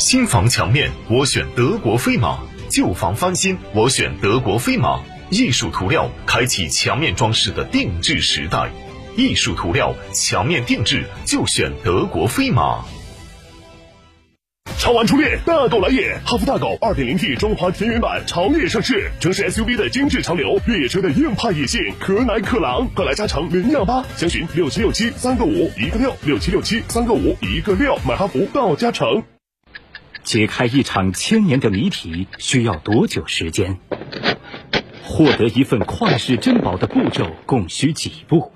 新房墙面我选德国飞马，旧房翻新我选德国飞马。艺术涂料开启墙面装饰的定制时代，艺术涂料墙面定制就选德国飞马。超玩初恋，大狗来也！哈弗大狗 2.0T 中华田园版潮野上市，城市 SUV 的精致潮流，越野车的硬派野性，可奶可狼，快来加诚零幺八，详询六七六七三个五一个六六七六七三个五一个六，买哈弗到加诚。解开一场千年的谜题需要多久时间？获得一份旷世珍宝的步骤共需几步？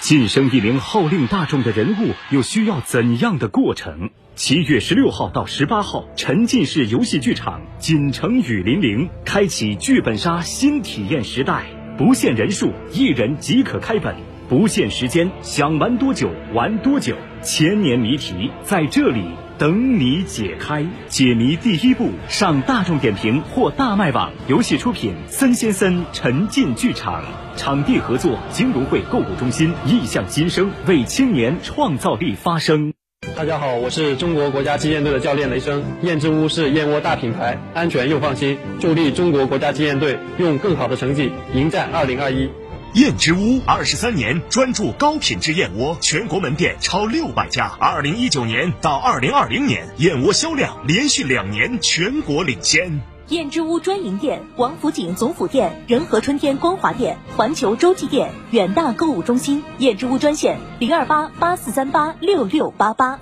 晋升一名号令大众的人物又需要怎样的过程？七月十六号到十八号，沉浸式游戏剧场锦城雨霖铃开启剧本杀新体验时代，不限人数，一人即可开本，不限时间，想玩多久玩多久，千年谜题在这里。等你解开，解谜第一步，上大众点评或大麦网。游戏出品：森先森沉浸剧场，场地合作：金融汇购物中心。意向新生，为青年创造力发声。大家好，我是中国国家击剑队的教练雷声。燕之屋是燕窝大品牌，安全又放心，助力中国国家击剑队用更好的成绩迎战二零二一。燕之屋二十三年专注高品质燕窝，全国门店超六百家。二零一九年到二零二零年，燕窝销量连续两年全国领先。燕之屋专营店：王府井总府店、仁和春天光华店、环球洲际店、远大购物中心。燕之屋专线：零二八八四三八六六八八。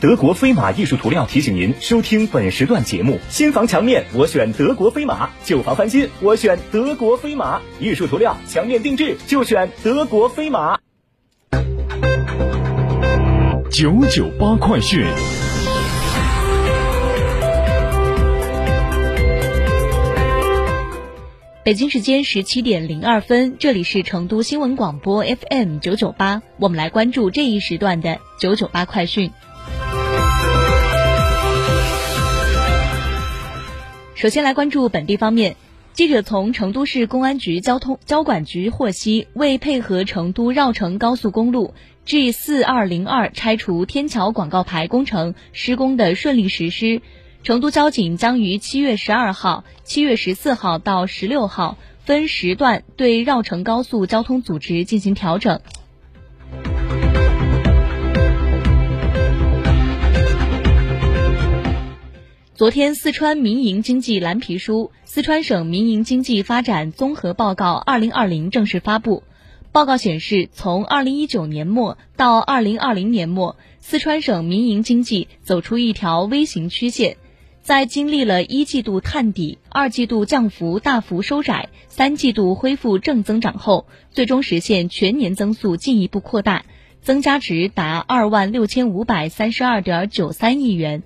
德国飞马艺术涂料提醒您收听本时段节目：新房墙面我选德国飞马，旧房翻新我选德国飞马。艺术涂料墙面定制就选德国飞马。九九八快讯。北京时间十七点零二分，这里是成都新闻广播 FM 九九八，我们来关注这一时段的九九八快讯。首先来关注本地方面，记者从成都市公安局交通交管局获悉，为配合成都绕城高速公路 G 四二零二拆除天桥广告牌工程施工的顺利实施。成都交警将于七月十二号、七月十四号到十六号分时段对绕城高速交通组织进行调整。昨天，四川民营经济蓝皮书《四川省民营经济发展综合报告（二零二零）》正式发布。报告显示，从二零一九年末到二零二零年末，四川省民营经济走出一条 V 型曲线。在经历了一季度探底、二季度降幅大幅收窄、三季度恢复正增长后，最终实现全年增速进一步扩大，增加值达二万六千五百三十二点九三亿元。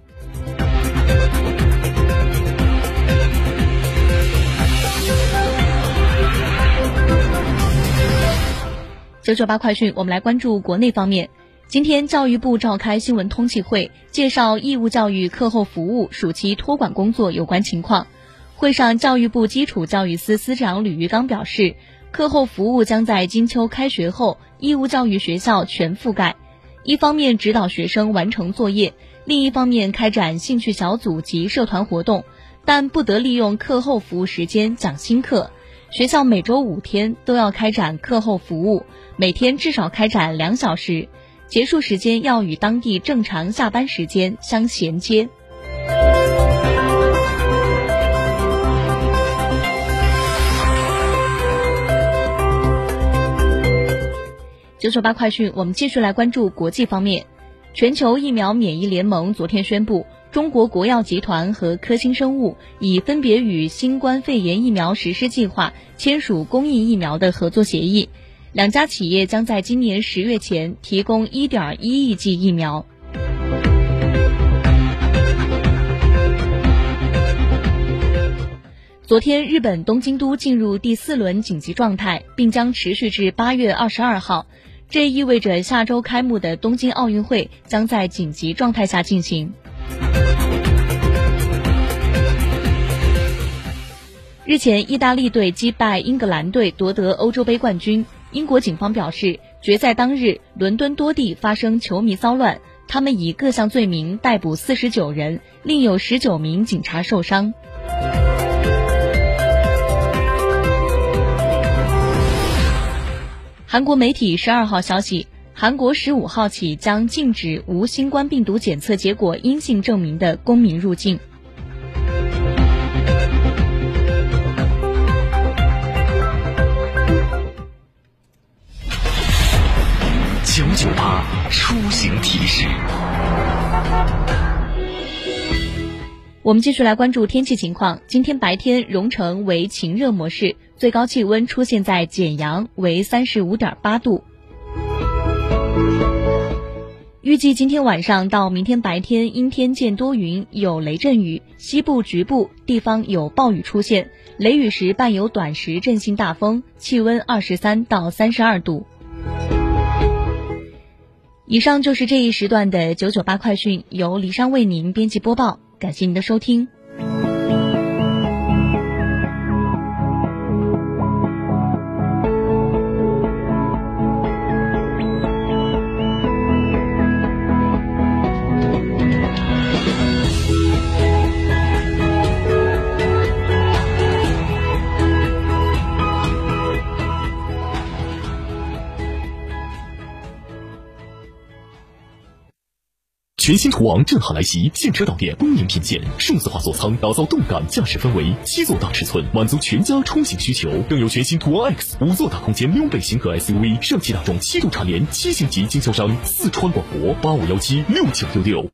九九八快讯，我们来关注国内方面。今天，教育部召开新闻通气会，介绍义务教育课后服务暑期托管工作有关情况。会上，教育部基础教育司司长吕玉刚表示，课后服务将在金秋开学后义务教育学校全覆盖。一方面指导学生完成作业，另一方面开展兴趣小组及社团活动，但不得利用课后服务时间讲新课。学校每周五天都要开展课后服务，每天至少开展两小时。结束时间要与当地正常下班时间相衔接。九九八快讯，我们继续来关注国际方面。全球疫苗免疫联盟昨天宣布，中国国药集团和科兴生物已分别与新冠肺炎疫苗实施计划签署公益疫苗的合作协议，两家企业将在今年十月前提供1.1亿剂疫苗。昨天，日本东京都进入第四轮紧急状态，并将持续至八月二十二号。这意味着下周开幕的东京奥运会将在紧急状态下进行。日前，意大利队击败英格兰队夺得欧洲杯冠军。英国警方表示，决赛当日，伦敦多地发生球迷骚乱，他们以各项罪名逮捕四十九人，另有十九名警察受伤。韩国媒体十二号消息，韩国十五号起将禁止无新冠病毒检测结果阴性证明的公民入境。出行提示。我们继续来关注天气情况。今天白天，荣成为晴热模式，最高气温出现在简阳，为三十五点八度。预计今天晚上到明天白天，阴天见多云，有雷阵雨，西部局部地方有暴雨出现，雷雨时伴有短时阵性大风，气温二十三到三十二度。以上就是这一时段的九九八快讯，由李商为您编辑播报。感谢您的收听。全新途昂震撼来袭，现车到店，恭迎品鉴。数字化座舱打造动感驾驶氛围，七座大尺寸满足全家出行需求。更有全新途昂 X 五座大空间溜背型格 SUV，上汽大众七度蝉联七星级经销商。四川广博八五幺七六九六六。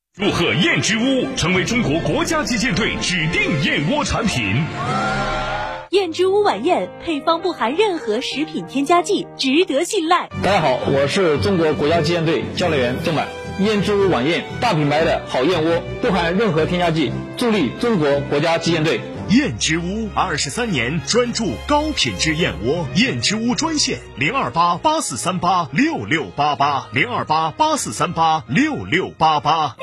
祝贺燕之屋成为中国国家击剑队指定燕窝产品。燕之屋晚宴配方不含任何食品添加剂，值得信赖。大家好，我是中国国家击剑队教练员郑满。燕之屋晚宴，大品牌的好燕窝，不含任何添加剂，助力中国国家击剑队。燕之屋二十三年专注高品质燕窝，燕之屋专线零二八八四三八六六八八零二八八四三八六六八八。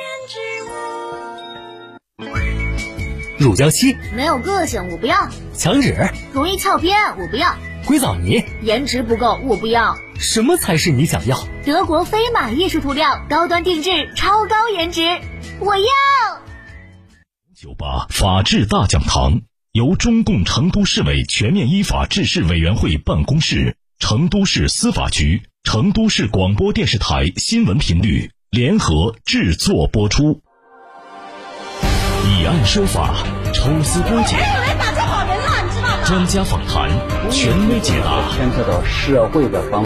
乳胶漆没有个性，我不要；墙纸容易翘边，我不要；硅藻泥颜值不够，我不要。什么才是你想要？德国飞马艺术涂料，高端定制，超高颜值，我要。九八法治大讲堂由中共成都市委全面依法治市委员会办公室、成都市司法局、成都市广播电视台新闻频率联合制作播出。以案说法，抽丝剥茧，专家访谈，权威解答，牵扯到社会的方。